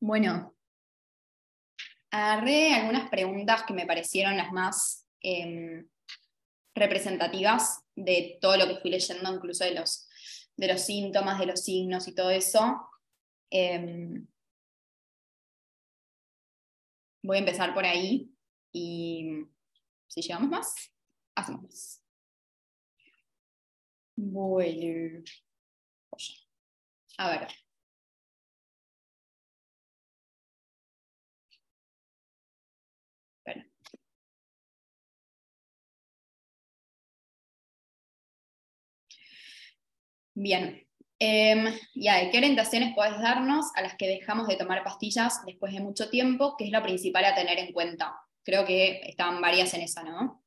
Bueno, agarré algunas preguntas que me parecieron las más em, representativas de todo lo que fui leyendo, incluso de los, de los síntomas, de los signos y todo eso. Em, voy a empezar por ahí y si llegamos más, hacemos más. Bueno, a ver. Bien. Em, ¿qué orientaciones puedes darnos a las que dejamos de tomar pastillas después de mucho tiempo? ¿Qué es lo principal a tener en cuenta? Creo que estaban varias en esa, ¿no?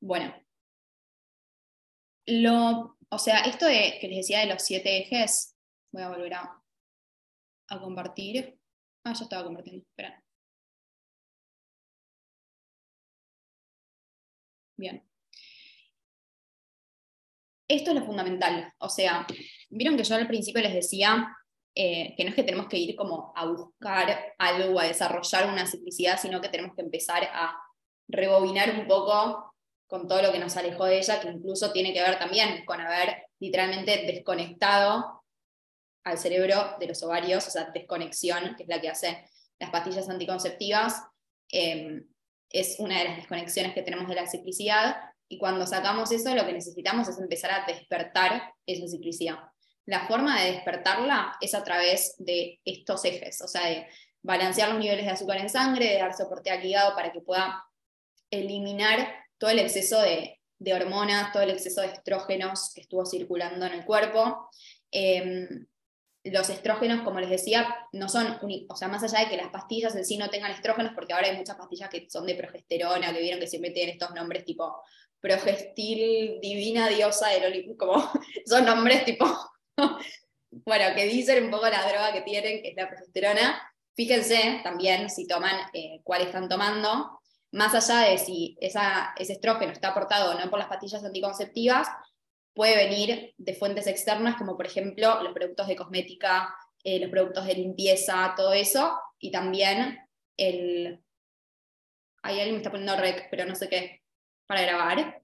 Bueno. Lo, o sea, esto de, que les decía de los siete ejes, voy a volver a, a compartir. Ah, ya estaba compartiendo, espera. Bien. Esto es lo fundamental. O sea, vieron que yo al principio les decía eh, que no es que tenemos que ir como a buscar algo, a desarrollar una ciclicidad, sino que tenemos que empezar a rebobinar un poco con todo lo que nos alejó de ella, que incluso tiene que ver también con haber literalmente desconectado al cerebro de los ovarios, o sea, desconexión, que es la que hace las pastillas anticonceptivas, eh, es una de las desconexiones que tenemos de la ciclicidad, y cuando sacamos eso, lo que necesitamos es empezar a despertar esa ciclicidad. La forma de despertarla es a través de estos ejes, o sea, de balancear los niveles de azúcar en sangre, de dar soporte al hígado para que pueda eliminar todo el exceso de, hormonas, todo el exceso de estrógenos que estuvo circulando en el cuerpo. Em, los estrógenos, como les decía, no son, o sea, más allá de que las pastillas en sí no tengan estrógenos, porque ahora hay muchas pastillas que son de progesterona, que vieron que siempre tienen estos nombres tipo progestil, divina diosa del Olimpo, como son nombres tipo, bueno, que dicen un poco la droga que tienen, que es la progesterona. Fíjense también si toman eh, cuál están tomando, más allá de si esa, ese estrógeno está aportado o no por las pastillas anticonceptivas, puede venir de fuentes externas, como por ejemplo los productos de cosmética, eh, los productos de limpieza, todo eso, y también el... Ahí alguien me está poniendo rec, pero no sé qué para grabar.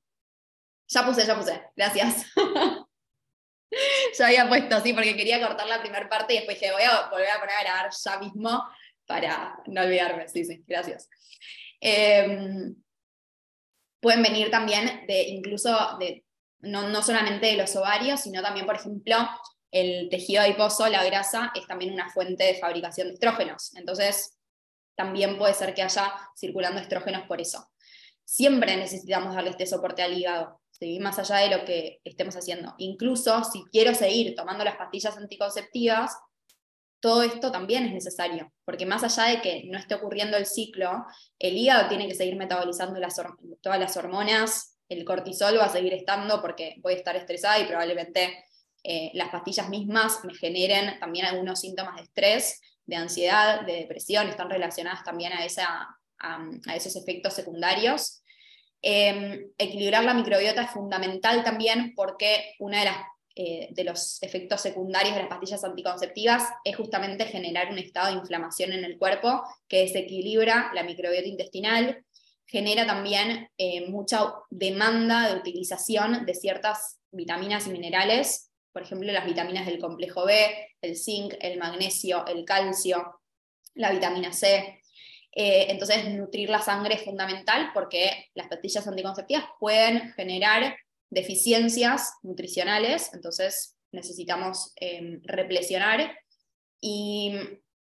Ya puse, ya puse. Gracias. ya había puesto, sí, porque quería cortar la primera parte y después dije, voy a volver a poner a grabar ya mismo para no olvidarme. Sí, sí, gracias. Em, pueden venir también de incluso de, no, no solamente de los ovarios, sino también, por ejemplo, el tejido adiposo, la grasa, es también una fuente de fabricación de estrógenos. Entonces, también puede ser que haya circulando estrógenos por eso siempre necesitamos darle este soporte al hígado, más allá de lo que estemos haciendo. Incluso si quiero seguir tomando las pastillas anticonceptivas, todo esto también es necesario, porque más allá de que no esté ocurriendo el ciclo, el hígado tiene que seguir metabolizando todas las hormonas, el cortisol va a seguir estando porque voy a estar estresada y probablemente eh, las pastillas mismas me generen también algunos síntomas de estrés, de ansiedad, de depresión, están relacionadas también a esos efectos secundarios. Em, equilibrar la microbiota es fundamental también porque uno de, eh, de los efectos secundarios de las pastillas anticonceptivas es justamente generar un estado de inflamación en el cuerpo que desequilibra la microbiota intestinal, genera también eh, mucha demanda de utilización de ciertas vitaminas y minerales, por ejemplo las vitaminas del complejo B, el zinc, el magnesio, el calcio, la vitamina C, eh, entonces, nutrir la sangre es fundamental porque las pastillas anticonceptivas pueden generar deficiencias nutricionales, entonces necesitamos eh, y,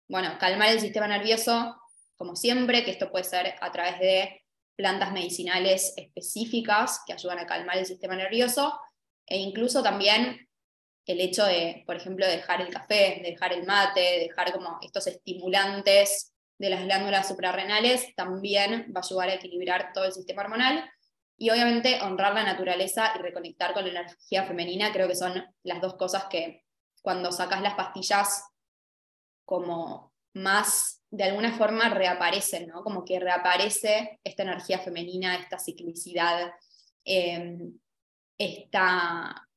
bueno, calmar el sistema nervioso, como siempre, que esto puede ser a través de plantas medicinales específicas que ayudan a calmar el sistema nervioso, e incluso también el hecho de, por ejemplo, dejar el café, dejar el mate, dejar como estos estimulantes de las glándulas suprarrenales también va a ayudar a equilibrar todo el sistema hormonal. Y obviamente honrar la naturaleza y reconectar con la energía femenina, creo que son las dos cosas que cuando sacas las pastillas como más de alguna forma reaparecen, ¿no? Como que reaparece esta energía femenina, esta ciclicidad, em, esta,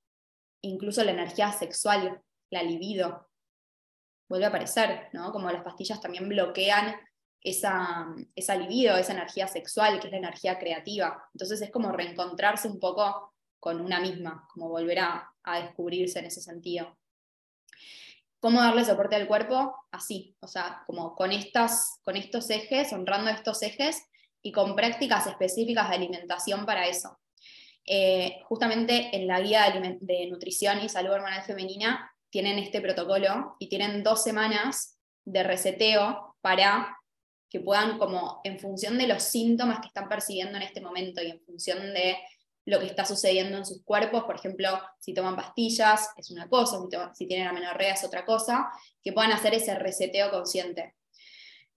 incluso la energía sexual, la libido, vuelve a aparecer, ¿no? Como las pastillas también bloquean esa, esa libido, esa energía sexual, que es la energía creativa. Entonces es como reencontrarse un poco con una misma, como volver a, a descubrirse en ese sentido. ¿Cómo darle soporte al cuerpo? Así, o sea, como con, estas, con estos ejes, honrando estos ejes y con prácticas específicas de alimentación para eso. Eh, justamente en la guía de, de nutrición y salud hormonal femenina tienen este protocolo y tienen dos semanas de reseteo para que puedan como en función de los síntomas que están percibiendo en este momento y en función de lo que está sucediendo en sus cuerpos, por ejemplo, si toman pastillas es una cosa, si, tienen amenorrea es otra cosa, que puedan hacer ese reseteo consciente.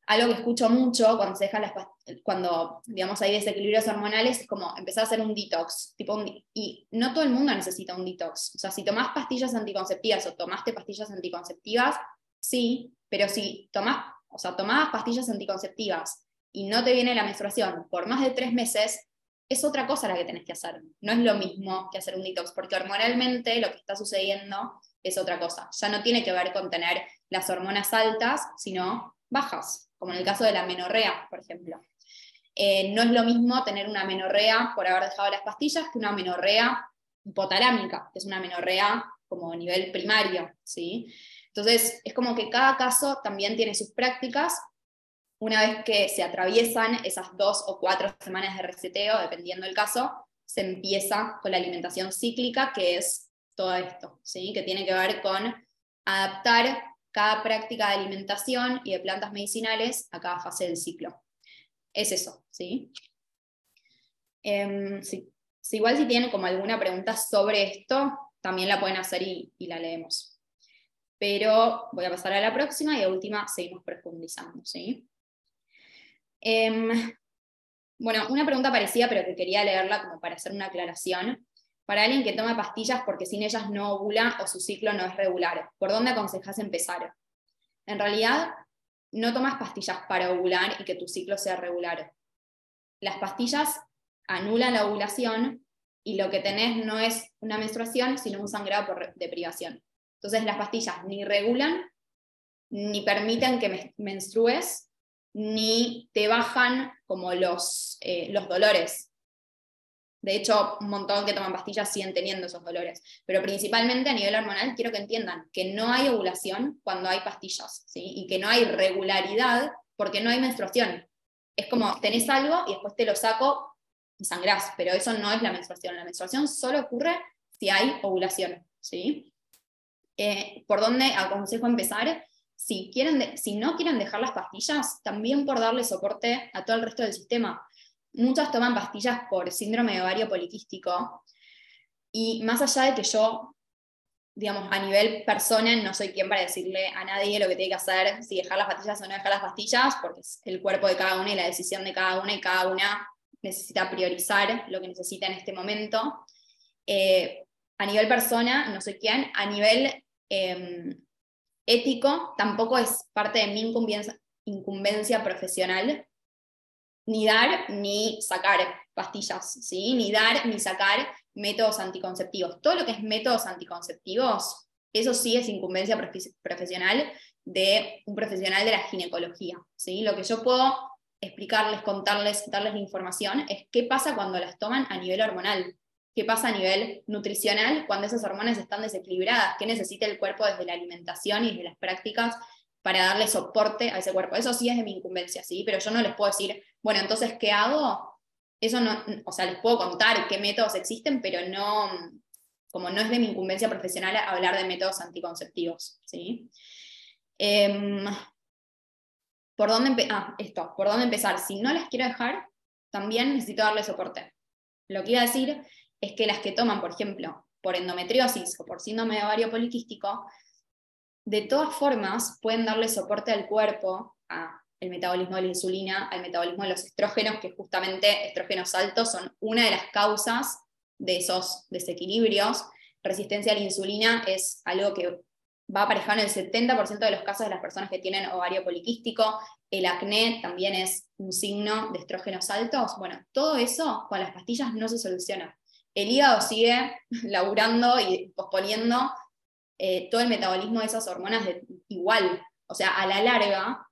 Algo que escucho mucho cuando se dejan las cuando digamos hay desequilibrios hormonales es como empezar a hacer un detox, tipo y no todo el mundo necesita un detox. O sea, si tomás pastillas anticonceptivas o tomaste pastillas anticonceptivas, sí, pero si tomás, o sea, tomás pastillas anticonceptivas y no te viene la menstruación por más de tres meses, es otra cosa la que tenés que hacer. No es lo mismo que hacer un detox, porque hormonalmente lo que está sucediendo es otra cosa. Ya no tiene que ver con tener las hormonas altas, sino bajas, como en el caso de la menorrea, por ejemplo. Eh, no es lo mismo tener una menorrea por haber dejado las pastillas que una menorrea hipotalámica, que es una menorrea como nivel primario, ¿sí? Entonces, es como que cada caso también tiene sus prácticas una vez que se atraviesan esas dos o cuatro semanas de reseteo, dependiendo del caso, se empieza con la alimentación cíclica, que es todo esto, ¿sí? que tiene que ver con adaptar cada práctica de alimentación y de plantas medicinales a cada fase del ciclo. Es eso, ¿sí? Em, Si, igual si tienen como alguna pregunta sobre esto, también la pueden hacer y, y la leemos. Pero voy a pasar a la próxima y de última seguimos profundizando, ¿sí? Em, bueno, una pregunta parecida, pero que quería leerla como para hacer una aclaración. Para alguien que toma pastillas porque sin ellas no ovula o su ciclo no es regular, ¿por dónde aconsejas empezar? En realidad, no tomas pastillas para ovular y que tu ciclo sea regular. Las pastillas anulan la ovulación y lo que tenés no es una menstruación, sino un sangrado por deprivación. Entonces las pastillas ni regulan, ni permiten que menstrues, ni te bajan como los, eh, los dolores. De hecho, un montón que toman pastillas siguen teniendo esos dolores. Pero principalmente a nivel hormonal, quiero que entiendan que no hay ovulación cuando hay pastillas, ¿sí? y que no hay regularidad porque no hay menstruación. Es como, tenés algo y después te lo saco y sangrás, pero eso no es la menstruación. La menstruación solo ocurre si hay ovulación. ¿sí? Eh, ¿Por dónde aconsejo empezar? si, quieren si no quieren dejar las pastillas, también por darle soporte a todo el resto del sistema. Muchas toman pastillas por síndrome de ovario poliquístico y más allá de que yo, digamos, a nivel persona, no soy quien para decirle a nadie lo que tiene que hacer, si dejar las pastillas o no dejar las pastillas, porque es el cuerpo de cada una y la decisión de cada una y cada una necesita priorizar lo que necesita en este momento. Eh, a nivel persona, no soy quién, a nivel em, ético tampoco es parte de mi incumbencia, profesional, ni dar ni sacar pastillas, ¿sí? ni dar ni sacar métodos anticonceptivos. Todo lo que es métodos anticonceptivos, eso sí es incumbencia profesional de un profesional de la ginecología. ¿sí? Lo que yo puedo explicarles, contarles, darles la información es qué pasa cuando las toman a nivel hormonal qué pasa a nivel nutricional cuando esas hormonas están desequilibradas, qué necesita el cuerpo desde la alimentación y desde las prácticas para darle soporte a ese cuerpo. Eso sí es de mi incumbencia, ¿sí? Pero yo no les puedo decir, bueno, entonces, ¿qué hago? Eso no, o sea, les puedo contar qué métodos existen, pero no, como no es de mi incumbencia profesional hablar de métodos anticonceptivos, ¿sí? Em, ¿Por dónde, ah, esto, ¿por dónde empezar? Si no las quiero dejar, también necesito darle soporte. Lo que iba a decir es que las que toman, por ejemplo, por endometriosis o por síndrome de ovario poliquístico, de todas formas pueden darle soporte al cuerpo, al metabolismo de la insulina, al metabolismo de los estrógenos, que justamente estrógenos altos son una de las causas de esos desequilibrios. Resistencia a la insulina es algo que va aparejado en el 70% de los casos de las personas que tienen ovario poliquístico. El acné también es un signo de estrógenos altos. Bueno, todo eso con las pastillas no se soluciona el hígado sigue laburando y posponiendo eh, todo el metabolismo de esas hormonas, igual. O sea, a la larga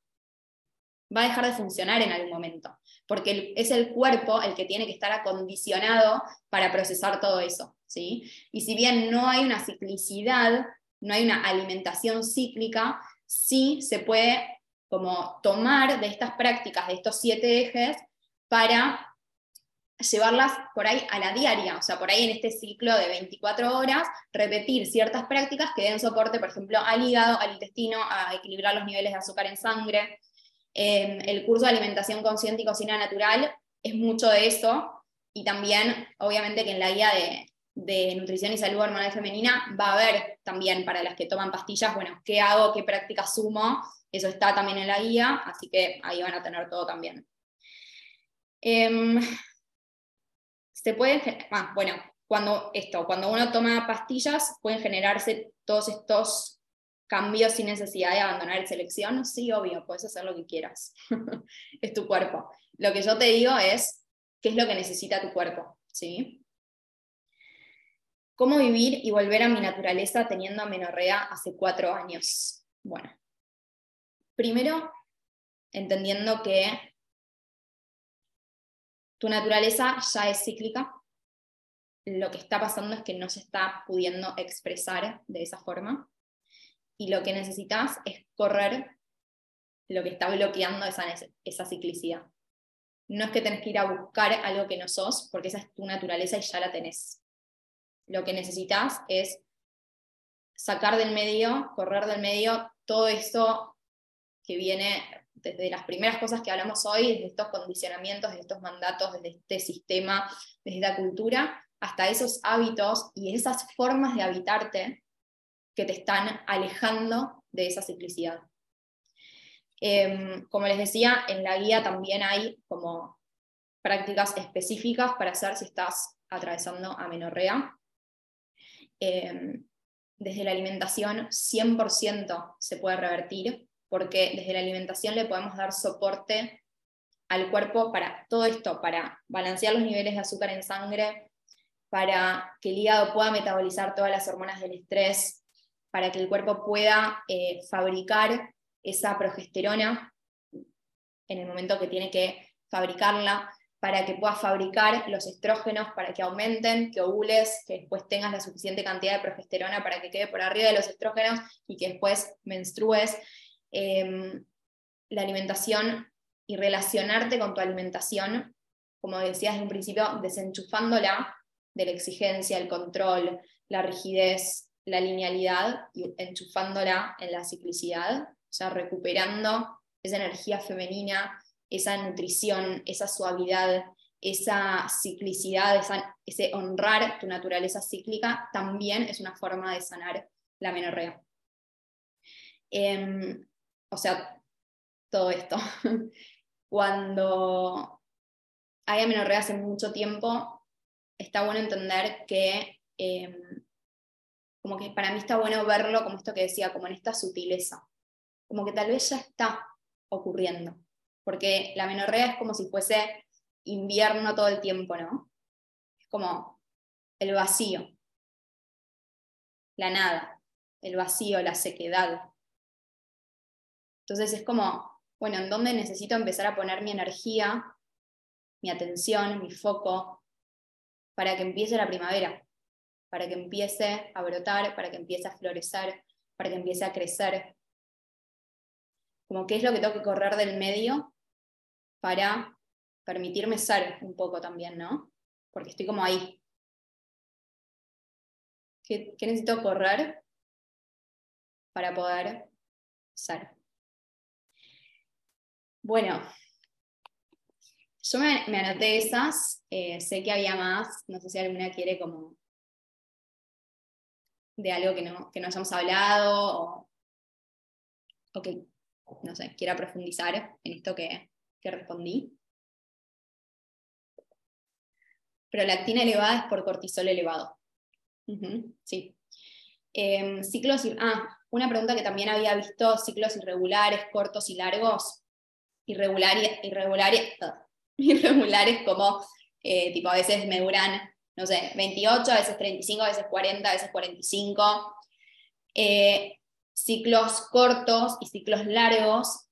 va a dejar de funcionar en algún momento, porque es el cuerpo el que tiene que estar acondicionado para procesar todo eso. ¿sí? Y si bien no hay una ciclicidad, no hay una alimentación cíclica, sí se puede como tomar de estas prácticas, de estos siete ejes, para llevarlas por ahí a la diaria, o sea, por ahí en este ciclo de 24 horas, repetir ciertas prácticas que den soporte, por ejemplo, al hígado, al intestino, a equilibrar los niveles de azúcar en sangre. Em, el curso de alimentación consciente y cocina natural es mucho de eso, y también, obviamente, que en la guía de, nutrición y salud hormonal femenina va a haber también para las que toman pastillas, bueno, qué hago, qué prácticas sumo, eso está también en la guía, así que ahí van a tener todo también. Em, se puede, ah, bueno, cuando esto, cuando uno toma pastillas, pueden generarse todos estos cambios sin necesidad de abandonar el selección. Sí, obvio, puedes hacer lo que quieras. es tu cuerpo. Lo que yo te digo es qué es lo que necesita tu cuerpo, ¿sí? ¿Cómo vivir y volver a mi naturaleza teniendo amenorrea hace cuatro años? Bueno, primero, entendiendo que tu naturaleza ya es cíclica, lo que está pasando es que no se está pudiendo expresar de esa forma, y lo que necesitas es correr lo que está bloqueando esa, esa ciclicidad. No es que tenés que ir a buscar algo que no sos, porque esa es tu naturaleza y ya la tenés. Lo que necesitas es sacar del medio, correr del medio todo esto que viene desde las primeras cosas que hablamos hoy, desde estos condicionamientos, desde estos mandatos, desde este sistema, desde la cultura, hasta esos hábitos y esas formas de habitarte que te están alejando de esa ciclicidad. Em, como les decía, en la guía también hay como prácticas específicas para hacer si estás atravesando amenorrea. Em, desde la alimentación 100% se puede revertir, porque desde la alimentación le podemos dar soporte al cuerpo para todo esto, para balancear los niveles de azúcar en sangre, para que el hígado pueda metabolizar todas las hormonas del estrés, para que el cuerpo pueda eh, fabricar esa progesterona en el momento que tiene que fabricarla, para que puedas fabricar los estrógenos, para que aumenten, que ovules, que después tengas la suficiente cantidad de progesterona para que quede por arriba de los estrógenos y que después menstrues. Em, la alimentación y relacionarte con tu alimentación, como decías en un principio, desenchufándola de la exigencia, el control, la rigidez, la linealidad y enchufándola en la ciclicidad, o sea, recuperando esa energía femenina esa nutrición, esa suavidad, esa ciclicidad, ese honrar tu naturaleza cíclica, también es una forma de sanar la menorrea. Em, o sea, todo esto. Cuando hay amenorrea hace mucho tiempo, está bueno entender que, em, como que para mí está bueno verlo como esto que decía, como en esta sutileza, como que tal vez ya está ocurriendo, porque la menorrea es como si fuese invierno todo el tiempo, ¿no? Es como el vacío, la nada, el vacío, la sequedad. Entonces es como, bueno, ¿en dónde necesito empezar a poner mi energía, mi atención, mi foco, para que empiece la primavera, para que empiece a brotar, para que empiece a florecer, para que empiece a crecer? Como qué es lo que tengo que correr del medio para permitirme ser un poco también, ¿no? Porque estoy como ahí. ¿Qué, necesito correr para poder ser? Bueno, yo me, anoté esas, eh, sé que había más, no sé si alguna quiere como de algo que no, que no hayamos hablado o, que, no sé, quiera profundizar en esto que, que respondí. Prolactina elevada es por cortisol elevado. sí. Em, ciclos, ah, una pregunta que también había visto, ciclos irregulares, cortos y largos. Irregulares, irregulares, irregulares como, eh, tipo, a veces me duran, no sé, 28, a veces 35, a veces 40, a veces 45. Eh, ciclos cortos y ciclos largos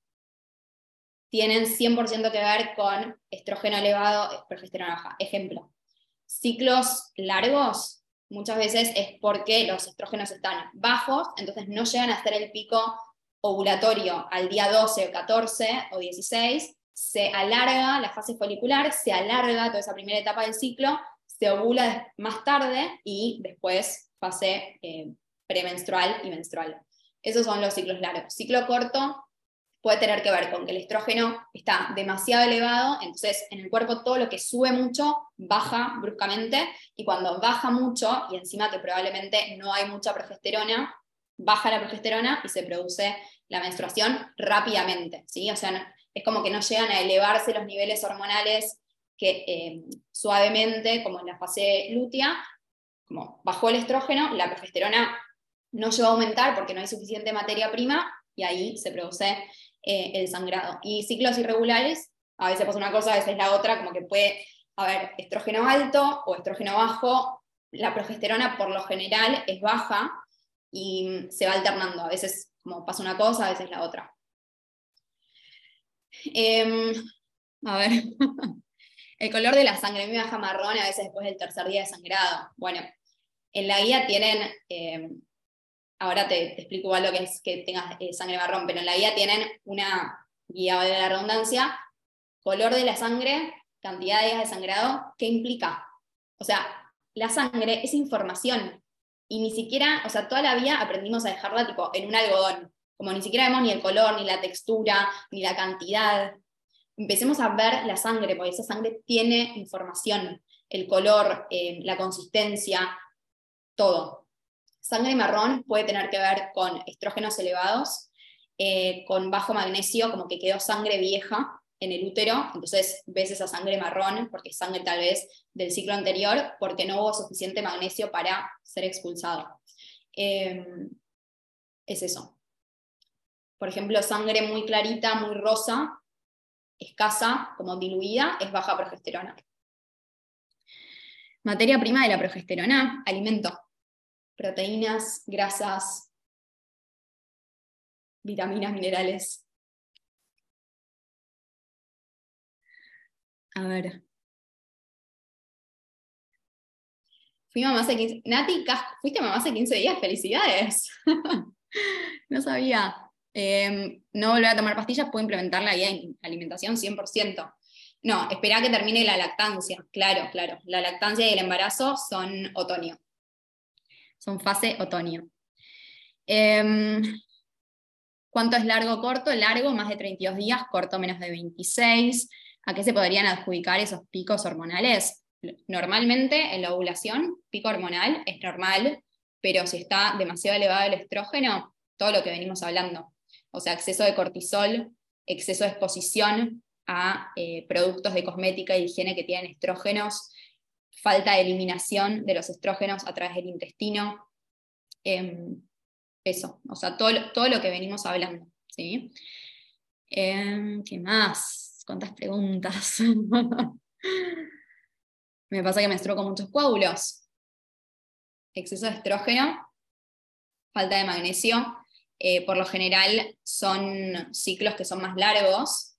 tienen 100% que ver con estrógeno elevado, progesterona baja. Ejemplo, ciclos largos muchas veces es porque los estrógenos están bajos, entonces no llegan a hacer el pico ovulatorio al día 12 o 14 o 16, se alarga la fase folicular, se alarga toda esa primera etapa del ciclo, se ovula más tarde y después fase eh, premenstrual y menstrual. Esos son los ciclos largos. Ciclo corto puede tener que ver con que el estrógeno está demasiado elevado, entonces en el cuerpo todo lo que sube mucho baja bruscamente y cuando baja mucho y encima que probablemente no hay mucha progesterona, baja la progesterona y se produce la menstruación rápidamente, ¿sí? O sea, es como que no llegan a elevarse los niveles hormonales que eh, suavemente, como en la fase lútea, como bajó el estrógeno, la progesterona no llegó a aumentar porque no hay suficiente materia prima y ahí se produce eh, el sangrado. Y ciclos irregulares, a veces pasa una cosa, a veces la otra, como que puede haber estrógeno alto o estrógeno bajo, la progesterona por lo general es baja y se va alternando, a veces como pasa una cosa, a veces la otra. Em, a ver, el color de la sangre, mí baja marrón a veces después del tercer día de sangrado. Bueno, en la guía tienen, em, ahora te, explico igual lo que es que tengas eh, sangre marrón, pero en la guía tienen una guía de la redundancia, color de la sangre, cantidad de días de sangrado, ¿qué implica? O sea, la sangre es información, y ni siquiera, o sea, toda la vida aprendimos a dejarla tipo en un algodón, como ni siquiera vemos ni el color, ni la textura, ni la cantidad. Empecemos a ver la sangre, porque esa sangre tiene información, el color, eh, la consistencia, todo. Sangre marrón puede tener que ver con estrógenos elevados, eh, con bajo magnesio, como que quedó sangre vieja, en el útero, entonces ves esa sangre marrón, porque es sangre tal vez del ciclo anterior, porque no hubo suficiente magnesio para ser expulsado. Em, es eso. Por ejemplo, sangre muy clarita, muy rosa, escasa, como diluida, es baja progesterona. Materia prima de la progesterona, alimento. Proteínas, grasas, vitaminas, minerales. A ver. Fui mamá hace 15... Nati, fuiste mamá hace 15 días, felicidades. no sabía. Em, no volver a tomar pastillas, puedo implementar la guía en alimentación 100%. No, espera que termine la lactancia, claro, claro. La lactancia y el embarazo son otoño. Son fase otoño. Em, ¿Cuánto es largo corto? Largo, más de 32 días, corto, menos de 26. ¿A qué se podrían adjudicar esos picos hormonales? Normalmente en la ovulación, pico hormonal es normal, pero si está demasiado elevado el estrógeno, todo lo que venimos hablando, o sea, exceso de cortisol, exceso de exposición a eh, productos de cosmética y higiene que tienen estrógenos, falta de eliminación de los estrógenos a través del intestino, em, eso, o sea, todo, todo, lo que venimos hablando. ¿sí? Em, ¿Qué más? Cuántas preguntas. Me pasa que menstruo con muchos coágulos. Exceso de estrógeno, falta de magnesio. Eh, por lo general son ciclos que son más largos.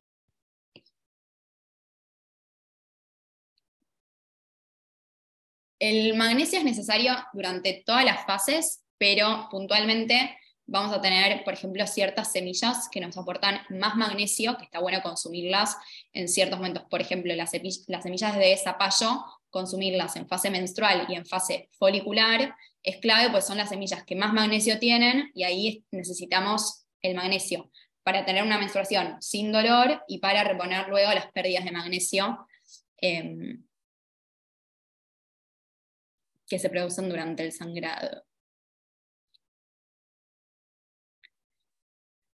El magnesio es necesario durante todas las fases, pero puntualmente vamos a tener, por ejemplo, ciertas semillas que nos aportan más magnesio, que está bueno consumirlas en ciertos momentos. Por ejemplo, las, semillas de zapallo, consumirlas en fase menstrual y en fase folicular es clave, pues son las semillas que más magnesio tienen y ahí necesitamos el magnesio para tener una menstruación sin dolor y para reponer luego las pérdidas de magnesio em, que se producen durante el sangrado.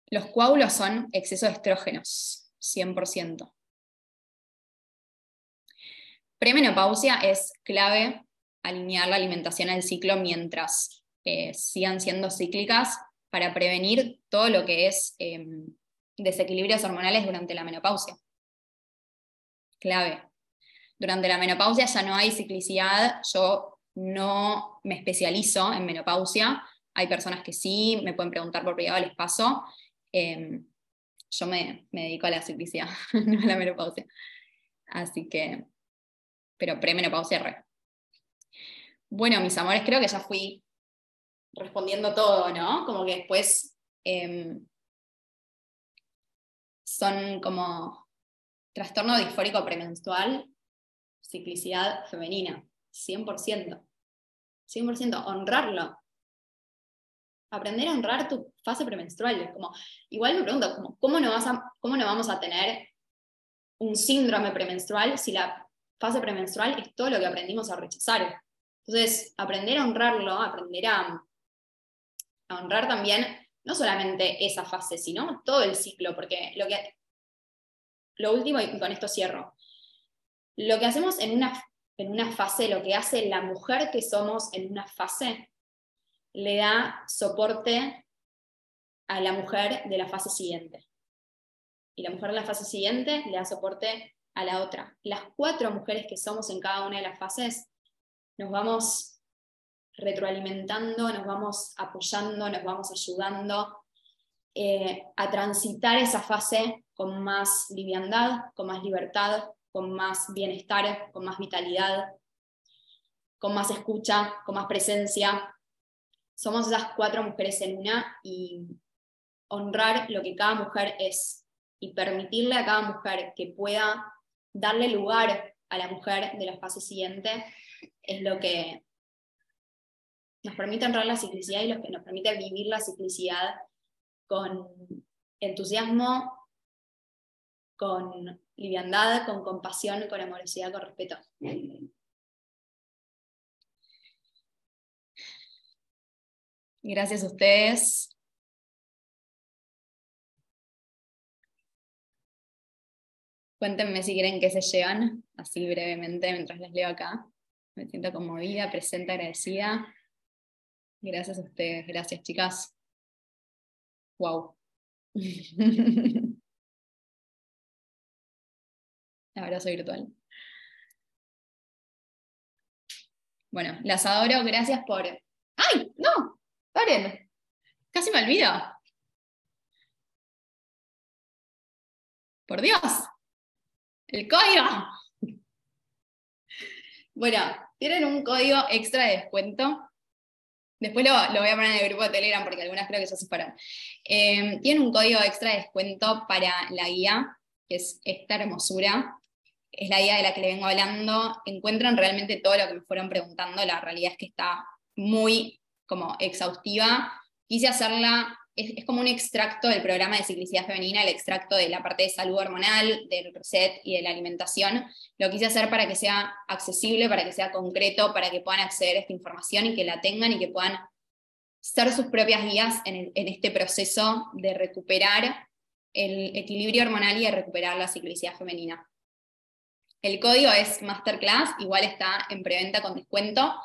Los coágulos son exceso de estrógenos, 100%. Premenopausia es clave alinear la alimentación al ciclo mientras eh, sigan siendo cíclicas para prevenir todo lo que es em, desequilibrios hormonales durante la menopausia. Clave. Durante la menopausia ya no hay ciclicidad, yo no me especializo en menopausia, hay personas que sí, me pueden preguntar por privado, les paso. Em, yo me, dedico a la ciclicidad, no a la menopausia. Así que, pero premenopausia re. Bueno, mis amores, creo que ya fui respondiendo todo, ¿no? Como que después em, son como trastorno disfórico premenstrual, ciclicidad femenina, 100%. 100%, honrarlo. Aprender a honrar tu fase premenstrual. Como, igual me pregunto, como, ¿cómo, no vas a, ¿cómo no vamos a tener un síndrome premenstrual si la fase premenstrual es todo lo que aprendimos a rechazar? Entonces, aprender a honrarlo, aprender a, honrar también no solamente esa fase, sino todo el ciclo, porque lo que lo último, y con esto cierro, lo que hacemos en una, en una fase, lo que hace la mujer que somos en una fase, le da soporte a la mujer de la fase siguiente. Y la mujer de la fase siguiente le da soporte a la otra. Las cuatro mujeres que somos en cada una de las fases nos vamos retroalimentando, nos vamos apoyando, nos vamos ayudando eh, a transitar esa fase con más liviandad, con más libertad, con más bienestar, con más vitalidad, con más escucha, con más presencia. Somos esas cuatro mujeres en una y honrar lo que cada mujer es y permitirle a cada mujer que pueda darle lugar a la mujer de la fase siguiente es lo que nos permite honrar la ciclicidad y lo que nos permite vivir la ciclicidad con entusiasmo, con liviandad, con compasión, con amorosidad, con respeto. Gracias a ustedes. Cuéntenme si quieren que se llevan, así brevemente, mientras les leo acá. Me siento conmovida, presente, agradecida. Gracias a ustedes, gracias chicas. Wow. Abrazo virtual. Bueno, las adoro, gracias por. ¡Ay! ¡No! ¡Paren! Casi me olvido. Por Dios. El código. Bueno, tienen un código extra de descuento Después lo, voy a poner en el grupo de Telegram porque algunas creo que se fueron. Eh, tienen un código extra de descuento para la guía, que es esta hermosura. Es la guía de la que le vengo hablando. Encuentran realmente todo lo que me fueron preguntando. La realidad es que está muy como exhaustiva. Quise hacerla es, como un extracto del programa de ciclicidad femenina, el extracto de la parte de salud hormonal, del reset y de la alimentación. Lo quise hacer para que sea accesible, para que sea concreto, para que puedan acceder a esta información y que la tengan y que puedan ser sus propias guías en, en este proceso de recuperar el equilibrio hormonal y de recuperar la ciclicidad femenina. El código es Masterclass, igual está en preventa con descuento.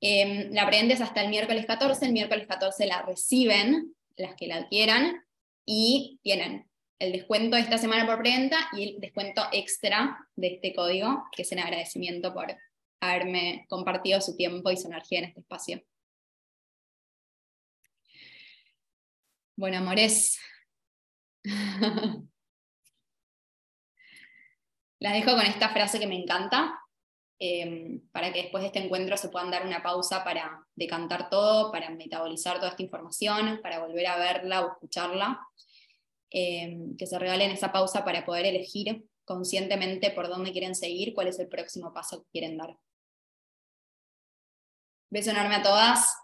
Em, la preventa es hasta el miércoles 14, el miércoles 14 la reciben las que la adquieran y tienen el descuento de esta semana por preventa y el descuento extra de este código, que es en agradecimiento por haberme compartido su tiempo y su energía en este espacio. Bueno, amores. Las dejo con esta frase que me encanta, Em, para que después de este encuentro se puedan dar una pausa para decantar todo, para metabolizar toda esta información, para volver a verla o escucharla, em, que se regalen esa pausa para poder elegir conscientemente por dónde quieren seguir, cuál es el próximo paso que quieren dar. Beso enorme a todas.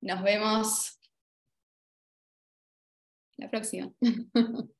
Nos vemos la próxima.